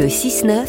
Le 6-9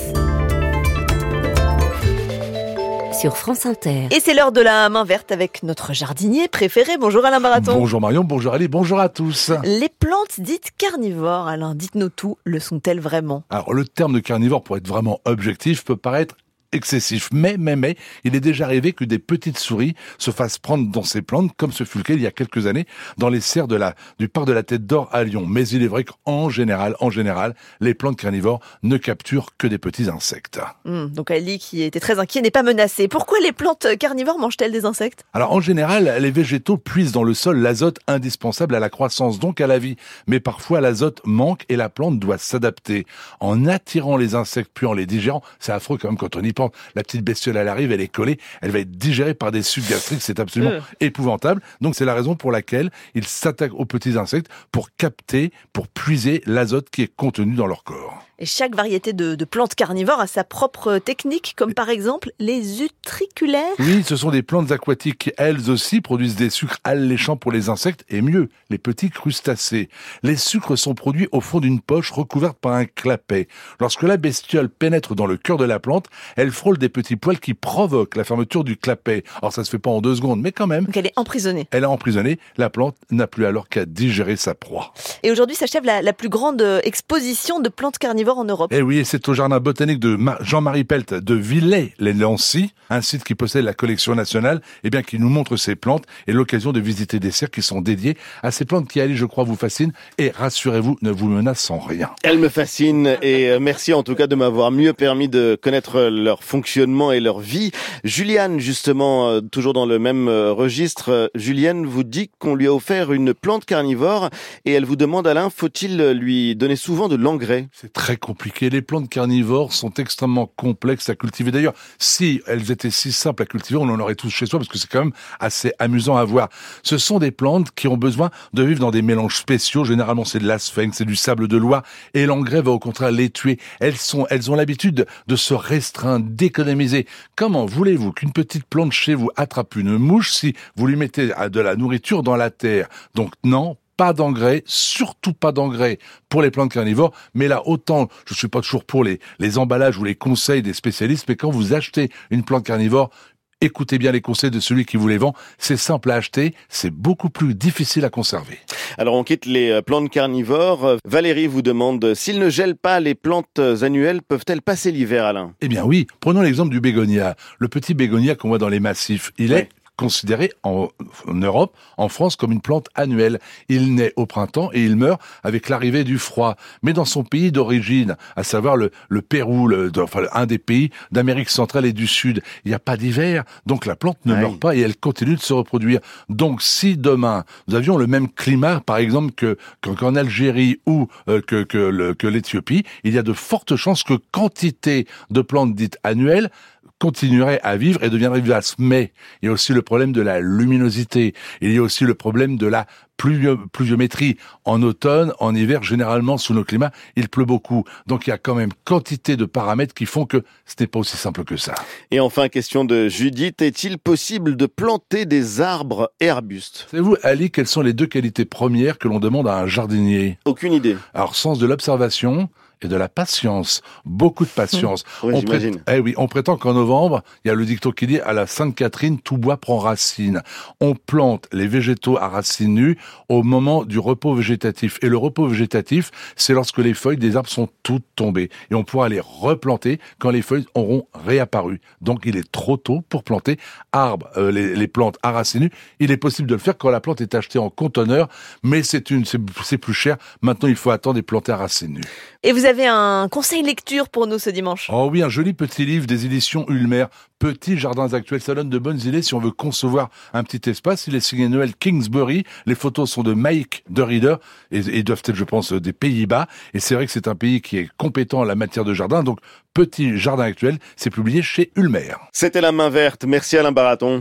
sur France Inter. Et c'est l'heure de la main verte avec notre jardinier préféré. Bonjour Alain Baraton. Bonjour Marion, bonjour Ali, bonjour à tous. Les plantes dites carnivores, Alain, dites-nous tout, le sont-elles vraiment? Alors le terme de carnivore, pour être vraiment objectif, peut paraître excessif. Mais, mais, mais, il est déjà arrivé que des petites souris se fassent prendre dans ces plantes, comme ce fut le cas il y a quelques années dans les serres de la, du parc de la Tête d'Or à Lyon. Mais il est vrai qu'en général, en général, les plantes carnivores ne capturent que des petits insectes. Hum, donc Ali, qui était très inquiet, n'est pas menacé. Pourquoi les plantes carnivores mangent-elles des insectes? Alors en général, les végétaux puisent dans le sol l'azote indispensable à la croissance, donc à la vie. Mais parfois l'azote manque et la plante doit s'adapter. En attirant les insectes puis en les digérant, c'est affreux quand même quand on y pense la petite bestiole, elle arrive, elle est collée, elle va être digérée par des sucs gastriques, c'est absolument épouvantable. Donc c'est la raison pour laquelle ils s'attaquent aux petits insectes pour capter, pour puiser l'azote qui est contenu dans leur corps. Et chaque variété de, plantes carnivores a sa propre technique, comme par exemple les utriculaires. Oui, ce sont des plantes aquatiques qui, elles aussi, produisent des sucres alléchants pour les insectes et mieux, les petits crustacés. Les sucres sont produits au fond d'une poche recouverte par un clapet. Lorsque la bestiole pénètre dans le cœur de la plante, elle frôle des petits poils qui provoquent la fermeture du clapet. Alors ça se fait pas en deux secondes, mais quand même. Donc elle est emprisonnée. Elle est emprisonnée. La plante n'a plus alors qu'à digérer sa proie. Et aujourd'hui s'achève la, la plus grande exposition de plantes carnivores en Europe. Eh oui, c'est au jardin botanique de Jean-Marie Pelt de Villers-les-Lancy, un site qui possède la collection nationale, et eh bien qui nous montre ces plantes et l'occasion de visiter des serres qui sont dédiées à ces plantes qui, allez, je crois, vous fascinent et rassurez-vous, ne vous menacent en rien. Elles me fascinent et euh, merci en tout cas de m'avoir mieux permis de connaître leur fonctionnement et leur vie. Juliane, justement, euh, toujours dans le même euh, registre, Juliane vous dit qu'on lui a offert une plante carnivore et elle vous demande, Alain, faut-il lui donner souvent de l'engrais? C'est très compliqué. Les plantes carnivores sont extrêmement complexes à cultiver. D'ailleurs, si elles étaient si simples à cultiver, on en aurait tous chez soi parce que c'est quand même assez amusant à voir. Ce sont des plantes qui ont besoin de vivre dans des mélanges spéciaux. Généralement, c'est de l'asphagne, c'est du sable de loi et l'engrais va au contraire les tuer. Elles sont, elles ont l'habitude de se restreindre, d'économiser. Comment voulez-vous qu'une petite plante chez vous attrape une mouche si vous lui mettez de la nourriture dans la terre? Donc non, pas d'engrais, surtout pas d'engrais pour les plantes carnivores. Mais là, autant, je suis pas toujours pour les, les emballages ou les conseils des spécialistes, mais quand vous achetez une plante carnivore, écoutez bien les conseils de celui qui vous les vend. C'est simple à acheter, c'est beaucoup plus difficile à conserver. Alors on quitte les euh, plantes carnivores. Valérie vous demande s'ils ne gèlent pas les plantes annuelles, peuvent-elles passer l'hiver, Alain? Eh bien oui. Prenons l'exemple du bégonia. Le petit bégonia qu'on voit dans les massifs. Il est considéré en, Europe, en France, comme une plante annuelle. Il naît au printemps et il meurt avec l'arrivée du froid. Mais dans son pays d'origine, à savoir le, le Pérou, le, enfin, un des pays d'Amérique centrale et du Sud, il n'y a pas d'hiver, donc la plante ne meurt pas et elle continue de se reproduire. Donc si demain nous avions le même climat, par exemple que qu'en Algérie ou euh, que que l'Éthiopie, il y a de fortes chances que quantité de plantes dites annuelles continuerait à vivre et deviendrait vivace. Mais il y a aussi le problème de la luminosité. Il y a aussi le problème de la pluviométrie. En automne, en hiver, généralement, sous nos climats, il pleut beaucoup. Donc il y a quand même quantité de paramètres qui font que ce n'est pas aussi simple que ça. Et enfin, question de Judith, est-il possible de planter des arbres et arbustes? Savez-vous, Ali, quelles sont les deux qualités premières que l'on demande à un jardinier? Aucune idée. Alors, sens de l'observation, et de la patience, beaucoup de patience. Oui, on, eh oui, on prétend qu'en novembre, il y a le dicton qui dit à la Sainte Catherine, tout bois prend racine. On plante les végétaux à racines nues au moment du repos végétatif. Et le repos végétatif, c'est lorsque les feuilles des arbres sont toutes tombées. Et on pourra les replanter quand les feuilles auront réapparu. Donc il est trop tôt pour planter arbres, euh, les, plantes à racines nues. Il est possible de le faire quand la plante est achetée en conteneur, mais c'est une, c'est plus cher. Maintenant, il faut attendre des plantes à racines nues. Et vous avez un conseil lecture pour nous ce dimanche? Oh oui, un joli petit livre des éditions Ulmer. Petits jardins actuels, ça donne de bonnes idées si on veut concevoir un petit espace. Il est signé Noël Kingsbury. Les photos sont de Mike de Reader et, doivent être, je pense, des Pays-Bas. Et c'est vrai que c'est un pays qui est compétent en la matière de jardin. Donc, Petit jardin actuel, c'est publié chez Ulmer. C'était la main verte. Merci Alain Baraton.